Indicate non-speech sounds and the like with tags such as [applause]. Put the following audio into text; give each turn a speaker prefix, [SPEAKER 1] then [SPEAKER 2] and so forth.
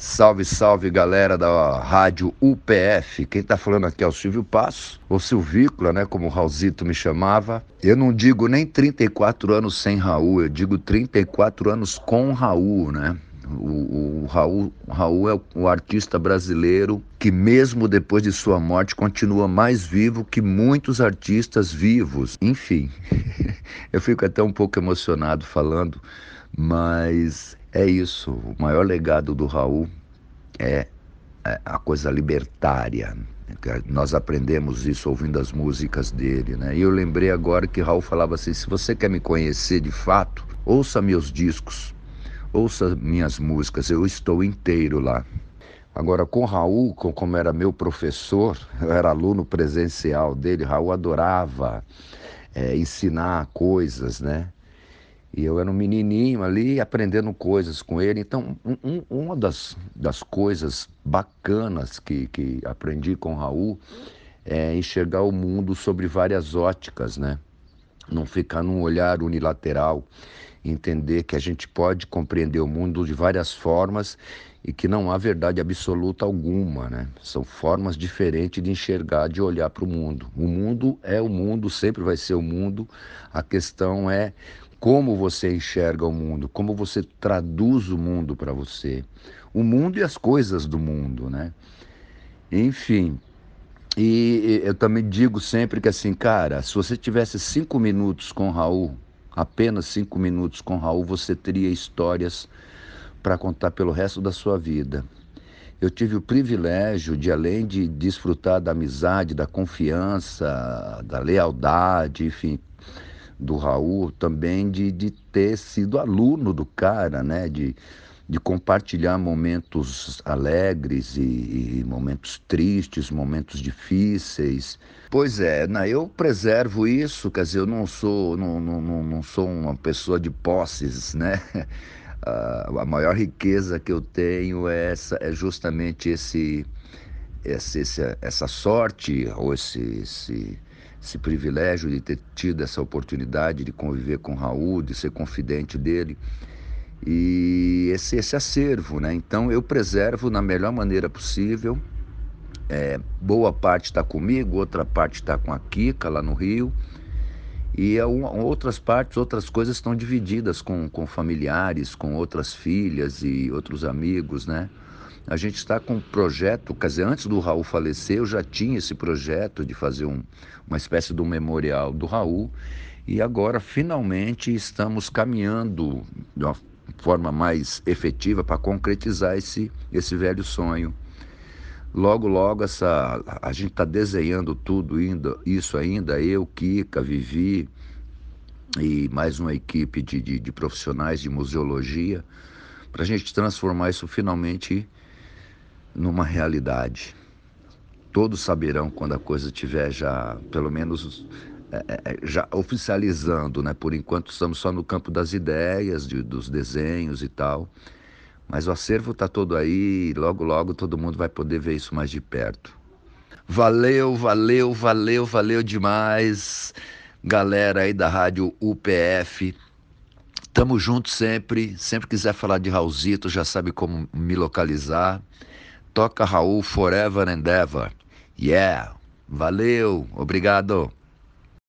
[SPEAKER 1] Salve, salve galera da rádio UPF. Quem tá falando aqui é o Silvio Passo, ou Silvícola, né? Como o Raulzito me chamava. Eu não digo nem 34 anos sem Raul, eu digo 34 anos com Raul, né? O, o Raul, Raul é o artista brasileiro que, mesmo depois de sua morte, continua mais vivo que muitos artistas vivos. Enfim, [laughs] eu fico até um pouco emocionado falando, mas é isso. O maior legado do Raul é, é a coisa libertária. Nós aprendemos isso ouvindo as músicas dele, né? E eu lembrei agora que Raul falava assim: se você quer me conhecer de fato, ouça meus discos, ouça minhas músicas, eu estou inteiro lá. Agora, com Raul, como era meu professor, [laughs] eu era aluno presencial dele, Raul adorava é, ensinar coisas, né? E eu era um menininho ali aprendendo coisas com ele. Então, um, uma das, das coisas bacanas que, que aprendi com o Raul é enxergar o mundo sobre várias óticas, né? Não ficar num olhar unilateral, entender que a gente pode compreender o mundo de várias formas e que não há verdade absoluta alguma, né? São formas diferentes de enxergar, de olhar para o mundo. O mundo é o mundo, sempre vai ser o mundo. A questão é como você enxerga o mundo, como você traduz o mundo para você, o mundo e as coisas do mundo, né? Enfim, e eu também digo sempre que assim, cara, se você tivesse cinco minutos com Raul, apenas cinco minutos com Raul, você teria histórias para contar pelo resto da sua vida. Eu tive o privilégio de, além de desfrutar da amizade, da confiança, da lealdade, enfim, do Raul também de, de ter sido aluno do cara, né? De, de compartilhar momentos alegres e, e, momentos tristes, momentos difíceis. Pois é, né, eu preservo isso, quer dizer, eu não sou, não, não, não sou uma pessoa de posses, né? [laughs] a maior riqueza que eu tenho é, essa, é justamente esse, esse, essa sorte ou esse, esse esse privilégio de ter tido essa oportunidade de conviver com Raul, de ser confidente dele e esse, esse acervo, né? Então eu preservo na melhor maneira possível. É, boa parte está comigo, outra parte está com a Kika lá no Rio. E outras partes, outras coisas estão divididas com, com familiares, com outras filhas e outros amigos, né? A gente está com um projeto, quer dizer, antes do Raul falecer, eu já tinha esse projeto de fazer um, uma espécie de um memorial do Raul. E agora, finalmente, estamos caminhando de uma forma mais efetiva para concretizar esse, esse velho sonho. Logo, logo, essa, a gente está desenhando tudo ainda, isso ainda, eu, Kika, Vivi e mais uma equipe de, de, de profissionais de museologia, para a gente transformar isso finalmente numa realidade. Todos saberão quando a coisa estiver já, pelo menos, é, é, é, já oficializando, né? Por enquanto estamos só no campo das ideias, de, dos desenhos e tal. Mas o acervo está todo aí e logo, logo todo mundo vai poder ver isso mais de perto. Valeu, valeu, valeu, valeu demais, galera aí da rádio UPF. Tamo junto sempre. Sempre quiser falar de Raulzito, já sabe como me localizar. Toca Raul Forever and Ever. Yeah! Valeu! Obrigado!